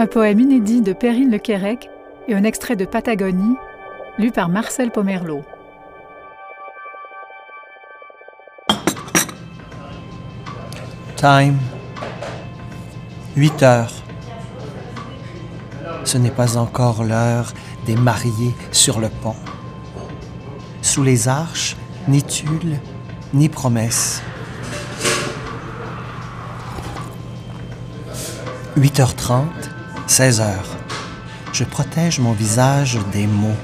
Un poème inédit de Perrine Le Quérec et un extrait de Patagonie, lu par Marcel Pomerleau. Time. 8 heures. Ce n'est pas encore l'heure des mariés sur le pont. Sous les arches, ni tulle, ni promesse. 8h30, 16h. Je protège mon visage des mots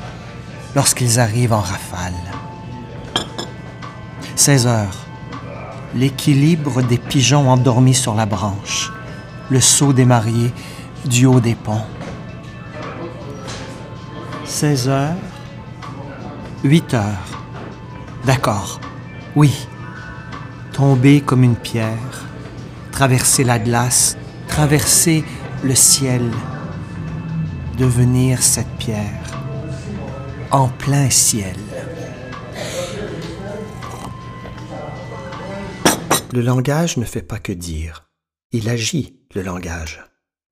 lorsqu'ils arrivent en rafale. 16h. L'équilibre des pigeons endormis sur la branche. Le saut des mariés du haut des ponts. 16 heures, 8 heures. D'accord. Oui. Tomber comme une pierre, traverser la glace, traverser le ciel, devenir cette pierre en plein ciel. Le langage ne fait pas que dire. Il agit, le langage.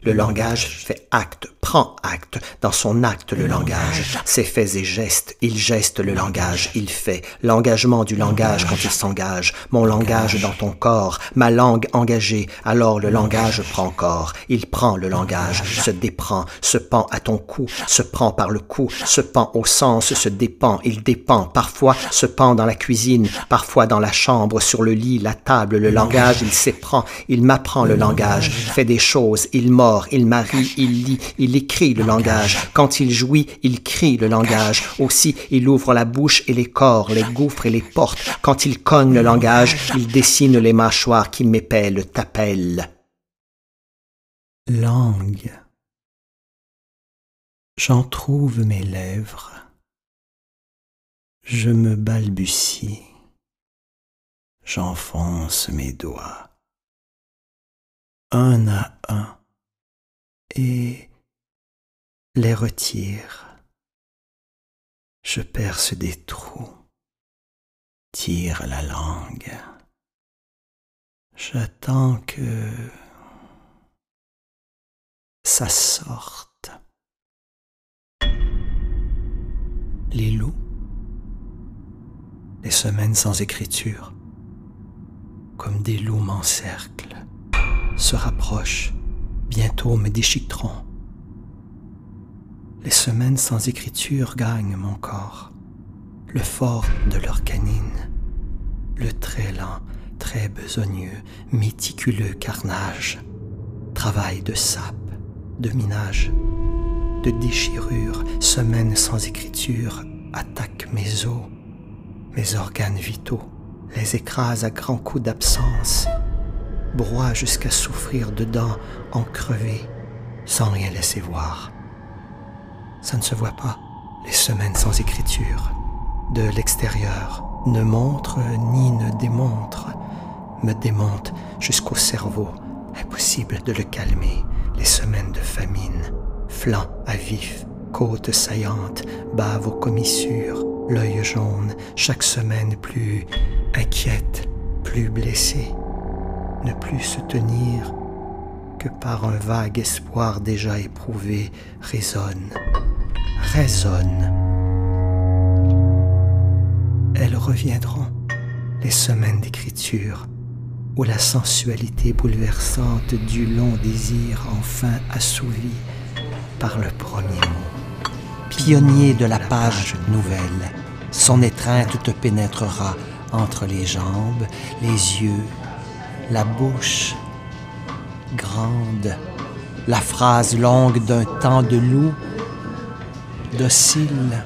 Le langage fait acte, prend acte. Dans son acte, le langage. Ses faits et gestes, il geste le langage, il fait. L'engagement du langage quand il s'engage. Mon langage dans ton corps, ma langue engagée. Alors le langage prend corps. Il prend le langage, se déprend, se pend à ton cou, se prend par le cou, se pend au sens, se dépend. Il dépend. Parfois se pend dans la cuisine, parfois dans la chambre, sur le lit, la table, le langage. Il s'éprend, il m'apprend le langage, fait des choses, il mord il marie, il lit, il écrit le langage. Quand il jouit, il crie le langage. Aussi, il ouvre la bouche et les corps, les gouffres et les portes. Quand il cogne le langage, il dessine les mâchoires qui m'épellent, t'appellent. Langue. J'en trouve mes lèvres. Je me balbutie. J'enfonce mes doigts. Un à un et les retire. Je perce des trous, tire la langue. J'attends que ça sorte. Les loups, les semaines sans écriture, comme des loups m'encerclent, se rapprochent bientôt me déchiqueteront. Les semaines sans écriture gagnent mon corps, le fort de leur canine, le très lent, très besogneux, méticuleux carnage, travail de sape, de minage, de déchirure, semaines sans écriture attaquent mes os, mes organes vitaux, les écrasent à grands coups d'absence broie jusqu'à souffrir dedans, en crever, sans rien laisser voir. Ça ne se voit pas, les semaines sans écriture. De l'extérieur, ne montre ni ne démontre, me démonte jusqu'au cerveau. Impossible de le calmer, les semaines de famine. Flanc à vif, côte saillante, bave aux commissures, l'œil jaune, chaque semaine plus inquiète, plus blessée ne plus se tenir que par un vague espoir déjà éprouvé, résonne, résonne. Elles reviendront, les semaines d'écriture, où la sensualité bouleversante du long désir enfin assouvi par le premier mot. Pionnier de la page nouvelle, son étreinte te pénétrera entre les jambes, les yeux, la bouche grande, la phrase longue d'un temps de loup, docile